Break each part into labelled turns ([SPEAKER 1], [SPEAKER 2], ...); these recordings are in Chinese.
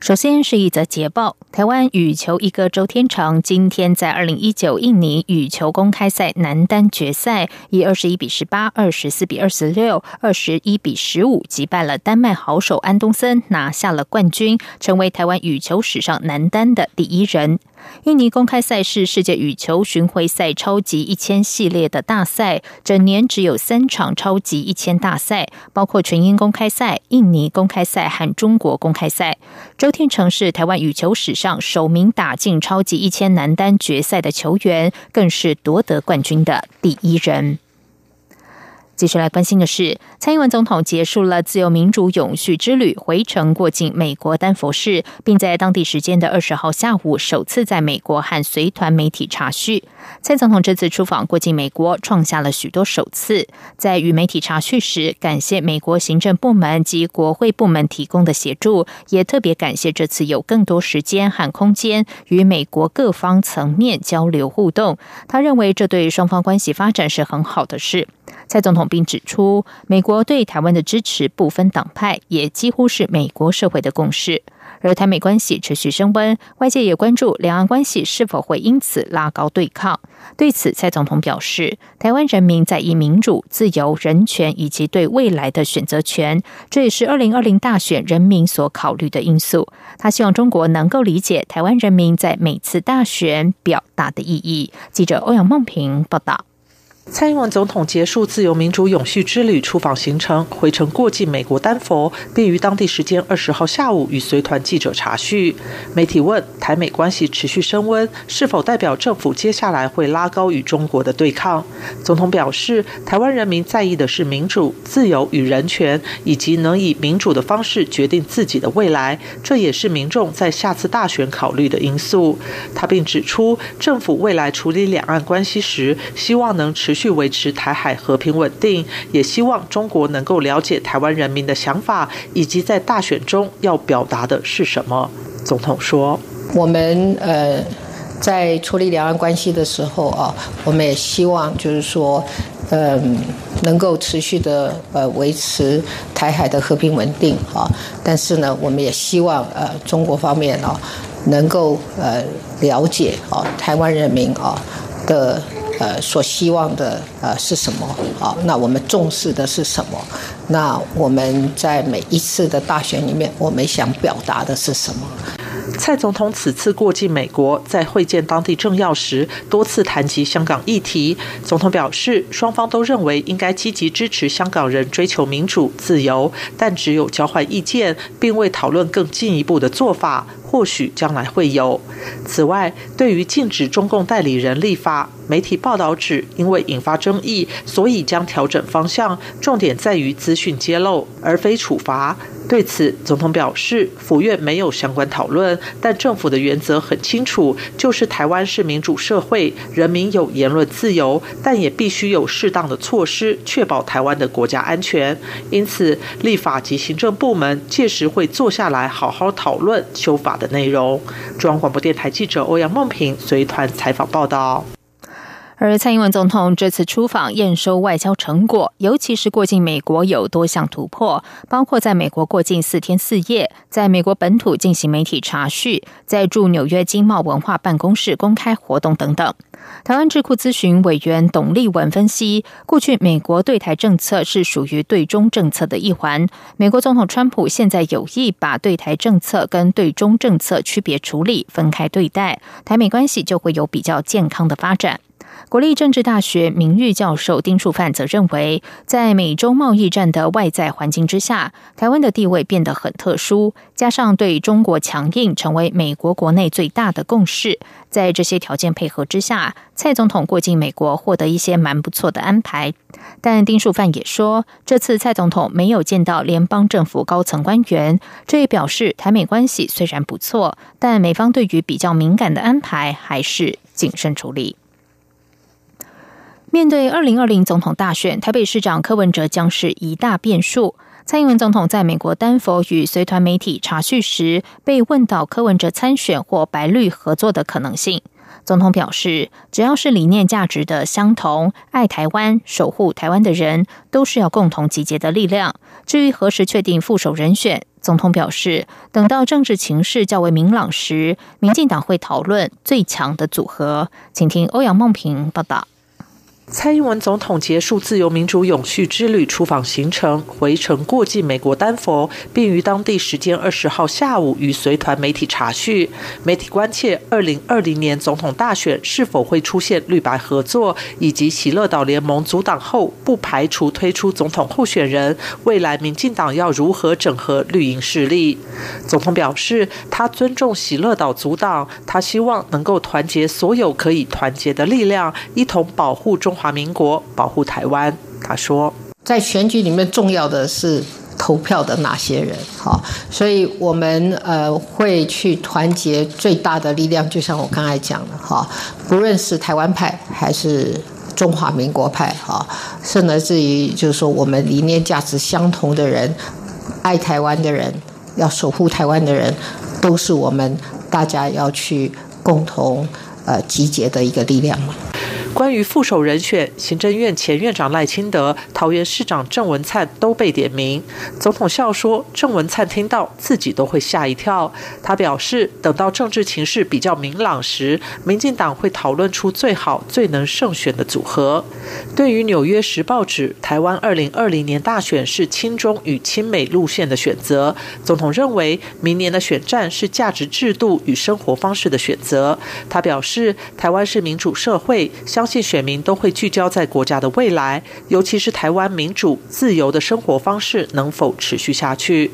[SPEAKER 1] 首先是一则捷报：台湾羽球一哥周天成今天在二零一九印尼羽球公开赛男单决赛，以二十一比十八、二十四比二十六、二十一比十五击败了丹麦好手安东森，拿下了冠军，成为台湾羽球史上男单的第一人。印尼公开赛是世界羽球巡回赛超级一千系列的大赛，整年只有三场超级一千大赛，包括全英公开赛、印尼公开赛和中国公开赛。周天成是台湾羽球史上首名打进超级一千男单决赛的球员，更是夺得冠军的第一人。继续来关心的是，蔡英文总统结束了自由民主永续之旅，回程过境美国丹佛市，并在当地时间的二十号下午首次在美国和随团媒体查叙。蔡总统这次出访过境美国，创下了许多首次。在与媒体查叙时，感谢美国行政部门及国会部门提供的协助，也特别感谢这次有更多时间和空间与美国各方层面交流互动。他认为这对双方关系发展是很好的事。蔡总统并指出，美国对台湾的支持不分党派，也几乎是美国社会的共识。而台美关系持续升温，外界也关注两岸关系是否会因此拉高对抗。对此，蔡总统表示，台湾人民在意民主、自由、人权以及对未来的选择权，这也是二零二零大选人民所考虑的因素。他希望中国能够理解台湾人民在每次大选表达的意义。记者欧阳梦平报道。
[SPEAKER 2] 蔡英文总统结束自由民主永续之旅出访行程，回程过境美国丹佛，并于当地时间二十号下午与随团记者查叙。媒体问台美关系持续升温，是否代表政府接下来会拉高与中国的对抗？总统表示，台湾人民在意的是民主、自由与人权，以及能以民主的方式决定自己的未来，这也是民众在下次大选考虑的因素。他并指出，政府未来处理两岸关系时，希望能持。去维持台海和平稳定，也希望中国能够了解台湾人民的想法，以及在大选中要表达的是什么。总统说：“
[SPEAKER 3] 我们呃，在处理两岸关系的时候啊，我们也希望就是说，嗯，能够持续的呃维持台海的和平稳定啊。但是呢，我们也希望呃中国方面啊，能够呃了解啊台湾人民啊的。”呃，所希望的呃是什么？啊，那我们重视的是什么？那我们在每一次的大选里面，我们想表达的是什么？
[SPEAKER 2] 蔡总统此次过境美国，在会见当地政要时，多次谈及香港议题。总统表示，双方都认为应该积极支持香港人追求民主自由，但只有交换意见，并未讨论更进一步的做法。或许将来会有。此外，对于禁止中共代理人立法，媒体报道指，因为引发争议，所以将调整方向，重点在于资讯揭露，而非处罚。对此，总统表示，府院没有相关讨论，但政府的原则很清楚，就是台湾是民主社会，人民有言论自由，但也必须有适当的措施，确保台湾的国家安全。因此，立法及行政部门届时会坐下来好好讨论修法的内容。中央广播电台记者欧阳梦平随团采访报道。
[SPEAKER 1] 而蔡英文总统这次出访验收外交成果，尤其是过境美国有多项突破，包括在美国过境四天四夜，在美国本土进行媒体查叙，在驻纽约经贸文化办公室公开活动等等。台湾智库咨询委员董立文分析，过去美国对台政策是属于对中政策的一环，美国总统川普现在有意把对台政策跟对中政策区别处理、分开对待，台美关系就会有比较健康的发展。国立政治大学名誉教授丁树范则认为，在美中贸易战的外在环境之下，台湾的地位变得很特殊，加上对中国强硬成为美国国内最大的共识，在这些条件配合之下，蔡总统过境美国获得一些蛮不错的安排。但丁树范也说，这次蔡总统没有见到联邦政府高层官员，这也表示台美关系虽然不错，但美方对于比较敏感的安排还是谨慎处理。面对二零二零总统大选，台北市长柯文哲将是一大变数。蔡英文总统在美国丹佛与随团媒体查叙时，被问到柯文哲参选或白绿合作的可能性。总统表示，只要是理念价值的相同、爱台湾、守护台湾的人，都是要共同集结的力量。至于何时确定副手人选，总统表示，等到政治情势较为明朗时，民进党会讨论最强的组合。请听欧阳梦平报道。
[SPEAKER 2] 蔡英文总统结束自由民主永续之旅出访行程，回程过境美国丹佛，并于当地时间二十号下午与随团媒体查叙。媒体关切二零二零年总统大选是否会出现绿白合作，以及喜乐岛联盟阻挡后不排除推出总统候选人。未来民进党要如何整合绿营势力？总统表示，他尊重喜乐岛阻挡，他希望能够团结所有可以团结的力量，一同保护中。中华民国保护台湾，他说，
[SPEAKER 3] 在选举里面重要的是投票的哪些人？好，所以我们呃会去团结最大的力量，就像我刚才讲的哈，不论是台湾派还是中华民国派哈，甚至于就是说我们理念价值相同的人，爱台湾的人，要守护台湾的人，都是我们大家要去共同呃集结的一个力量嘛。
[SPEAKER 2] 关于副手人选，行政院前院长赖清德、桃园市长郑文灿都被点名。总统笑说：“郑文灿听到自己都会吓一跳。”他表示，等到政治情势比较明朗时，民进党会讨论出最好、最能胜选的组合。对于《纽约时报》指台湾二零二零年大选是亲中与亲美路线的选择，总统认为明年的选战是价值制度与生活方式的选择。他表示，台湾是民主社会，相信选民都会聚焦在国家的未来，尤其是台湾民主自由的生活方式能否持续下去。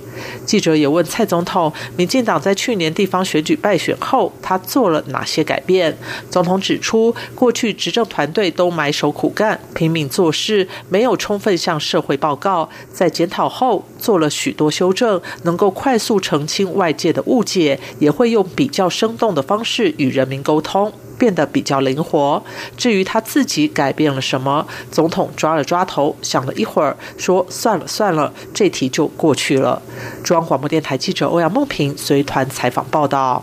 [SPEAKER 2] 记者也问蔡总统，民进党在去年地方选举败选后，他做了哪些改变？总统指出，过去执政团队都埋首苦干、拼命做事，没有充分向社会报告，在检讨后做了许多修正，能够快速澄清外界的误解，也会用比较生动的方式与人民沟通。变得比较灵活。至于他自己改变了什么，总统抓了抓头，想了一会儿，说：“算了算了，这题就过去了。”中央广播电台记者欧阳梦平随团采访报道。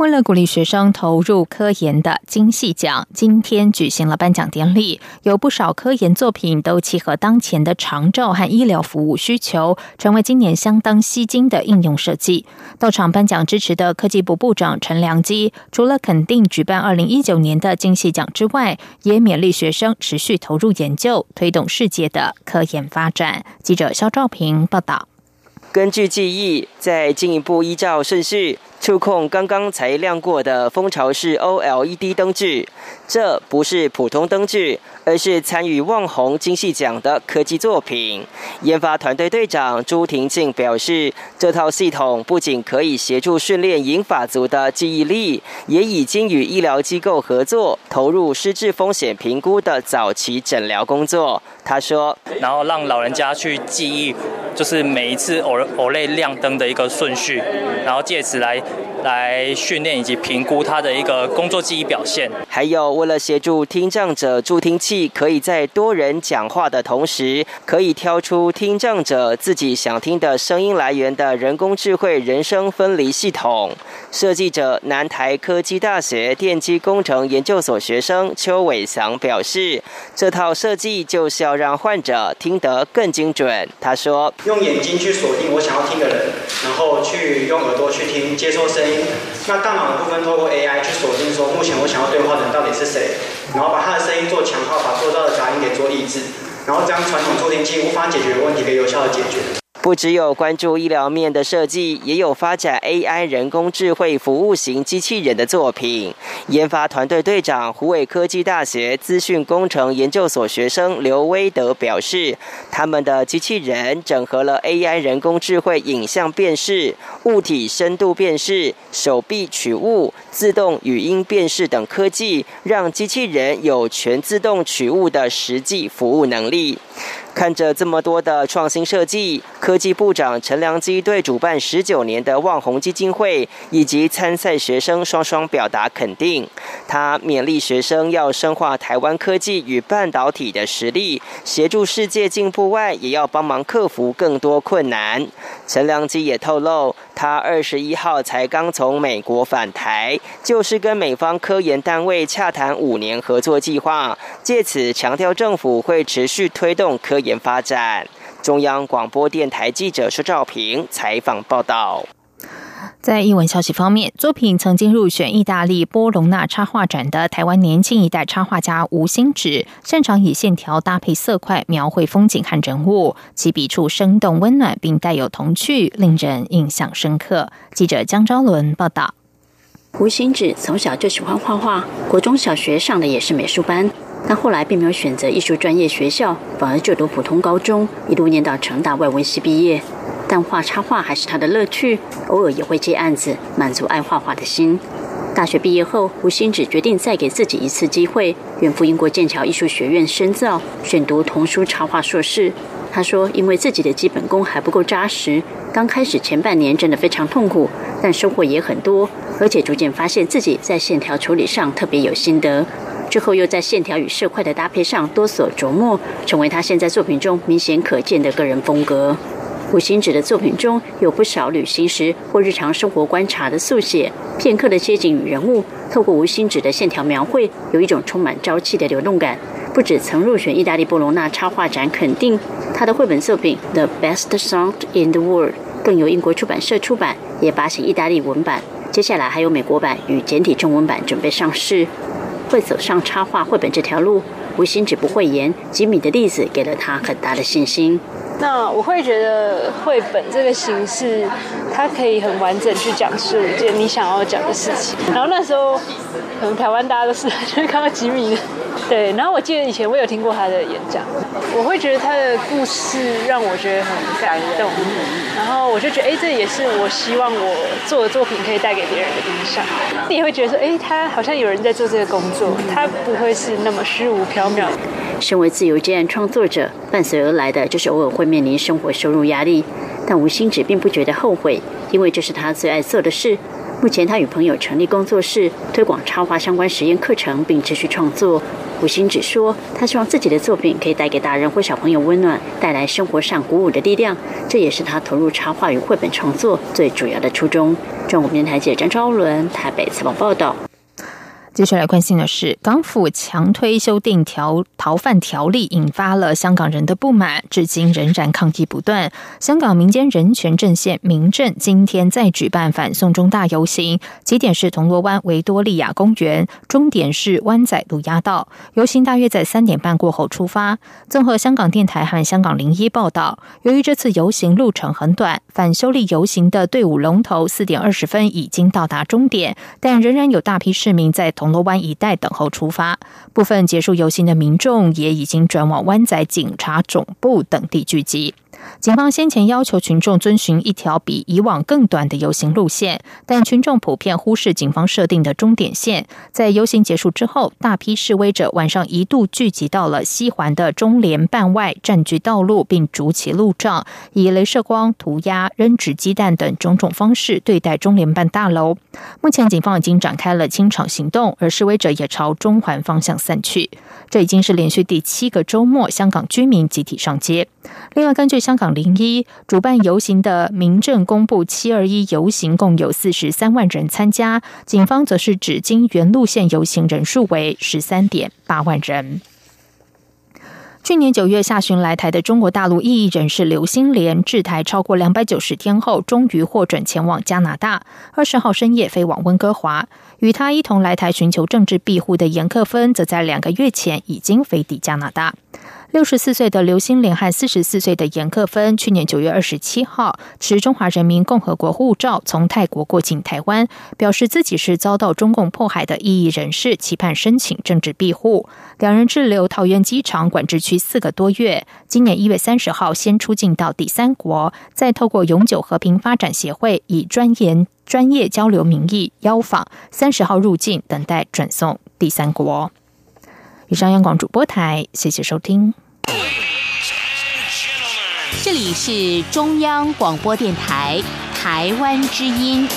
[SPEAKER 1] 为了鼓励学生投入科研的金系奖，今天举行了颁奖典礼。有不少科研作品都契合当前的长照和医疗服务需求，成为今年相当吸睛的应用设计。到场颁奖支持的科技部部长陈良基，除了肯定举办二零一九年的金系奖之外，也勉励学生持续投入研究，推动世界的科研发展。记者肖兆平报道。
[SPEAKER 4] 根据记忆，再进一步依照顺序。触控刚刚才亮过的蜂巢式 OLED 灯具，这不是普通灯具，而是参与旺宏金细奖的科技作品。研发团队队长朱婷静表示，这套系统不仅可以协助训练银发族的记忆力，也已经与医疗机构合作，投入失智风险评估的早期诊疗工作。他说：“
[SPEAKER 5] 然后让老人家去记忆，就是每一次偶偶类亮灯的一个顺序，然后借此来。”来训练以及评估他的一个工作记忆表现，
[SPEAKER 4] 还有为了协助听障者助听器可以在多人讲话的同时，可以挑出听障者自己想听的声音来源的人工智慧人声分离系统。设计者南台科技大学电机工程研究所学生邱伟祥表示，这套设计就是要让患者听得更精准。他说：“
[SPEAKER 6] 用眼睛去锁定我想要听的人，然后去用耳朵去听接收声”那大脑的部分透过 AI 去锁定说，目前我想要对话的人到底是谁，然后把他的声音做强化，把做到的杂音给做抑制，然后将传统助听器无法解决的问题给有效的解决。
[SPEAKER 4] 不只有关注医疗面的设计，也有发展 AI 人工智慧服务型机器人的作品。研发团队队长、湖北科技大学资讯工程研究所学生刘威德表示，他们的机器人整合了 AI 人工智慧影像辨识、物体深度辨识、手臂取物、自动语音辨识等科技，让机器人有全自动取物的实际服务能力。看着这么多的创新设计，科技部长陈良基对主办十九年的望红基金会以及参赛学生双双表达肯定。他勉励学生要深化台湾科技与半导体的实力，协助世界进步外，也要帮忙克服更多困难。陈良基也透露，他二十一号才刚从美国返台，就是跟美方科研单位洽谈五年合作计划，借此强调政府会持续推动科研发展。中央广播电台记者施兆平采访报道。
[SPEAKER 1] 在译文消息方面，作品曾经入选意大利波隆纳插画展的台湾年轻一代插画家吴兴芷，擅长以线条搭配色块描绘风景和人物，其笔触生动温暖，并带有童趣，令人印象深刻。记者江昭伦报道。
[SPEAKER 7] 吴兴芷从小就喜欢画画，国中小学上的也是美术班，但后来并没有选择艺术专业学校，反而就读普通高中，一路念到成大外文系毕业。但画插画还是他的乐趣，偶尔也会接案子，满足爱画画的心。大学毕业后，吴兴芷决定再给自己一次机会，远赴英国剑桥艺术学院深造，选读童书插画硕士。他说：“因为自己的基本功还不够扎实，刚开始前半年真的非常痛苦，但收获也很多，而且逐渐发现自己在线条处理上特别有心得。之后又在线条与色块的搭配上多所琢磨，成为他现在作品中明显可见的个人风格。”吴兴芷的作品中有不少旅行时或日常生活观察的速写，片刻的街景与人物，透过吴兴芷的线条描绘，有一种充满朝气的流动感。不止曾入选意大利波隆纳插画展肯定，他的绘本作品《The Best Song in the World》更由英国出版社出版，也发行意大利文版。接下来还有美国版与简体中文版准备上市。会走上插画绘本这条路，吴兴芷不讳言，吉米的例子给了他很大的信心。
[SPEAKER 8] 那我会觉得绘本这个形式，它可以很完整去讲述一件你想要讲的事情。然后那时候，可能台湾大家都是就是看到吉米，对。然后我记得以前我有听过他的演讲，我会觉得他的故事让我觉得很感动。然后我就觉得，哎，这也是我希望我做的作品可以带给别人的影响。你也会觉得说，哎，他好像有人在做这个工作，他不会是那么虚无缥缈。
[SPEAKER 7] 身为自由接案创作者，伴随而来的就是偶尔会面临生活收入压力。但吴兴芷并不觉得后悔，因为这是他最爱做的事。目前他与朋友成立工作室，推广插画相关实验课程，并持续创作。吴兴芷说：“他希望自己的作品可以带给大人或小朋友温暖，带来生活上鼓舞的力量。这也是他投入插画与绘本创作最主要的初衷。”中国电台记者张昭伦台北采访报道。
[SPEAKER 1] 接下来关心的是，港府强推修订条逃犯条例，引发了香港人的不满，至今仍然抗议不断。香港民间人权阵线民政今天再举办反送中大游行，起点是铜锣湾维多利亚公园，终点是湾仔路亚道。游行大约在三点半过后出发。综合香港电台和香港零一报道，由于这次游行路程很短，反修例游行的队伍龙头四点二十分已经到达终点，但仍然有大批市民在。铜锣湾一带等候出发，部分结束游行的民众也已经转往湾仔警察总部等地聚集。警方先前要求群众遵循一条比以往更短的游行路线，但群众普遍忽视警方设定的终点线。在游行结束之后，大批示威者晚上一度聚集到了西环的中联办外，占据道路并筑起路障，以镭射光、涂鸦、扔纸鸡蛋等种种方式对待中联办大楼。目前，警方已经展开了清场行动，而示威者也朝中环方向散去。这已经是连续第七个周末，香港居民集体上街。另外，根据香港零一主办游行的民政公布，七二一游行共有四十三万人参加，警方则是指经原路线游行人数为十三点八万人。去年九月下旬来台的中国大陆异议人士刘新莲，滞台超过两百九十天后，终于获准前往加拿大。二十号深夜飞往温哥华，与他一同来台寻求政治庇护的严克芬，则在两个月前已经飞抵加拿大。六十四岁的刘新莲和四十四岁的严克芬，去年九月二十七号持中华人民共和国护照从泰国过境台湾，表示自己是遭到中共迫害的异议人士，期盼申请政治庇护。两人滞留桃园机场管制区四个多月，今年一月三十号先出境到第三国，再透过永久和平发展协会以专研专业交流名义邀访，三十号入境，等待转送第三国。以上央广主播台谢谢收听。
[SPEAKER 9] 这里是中央广播电台台湾之音。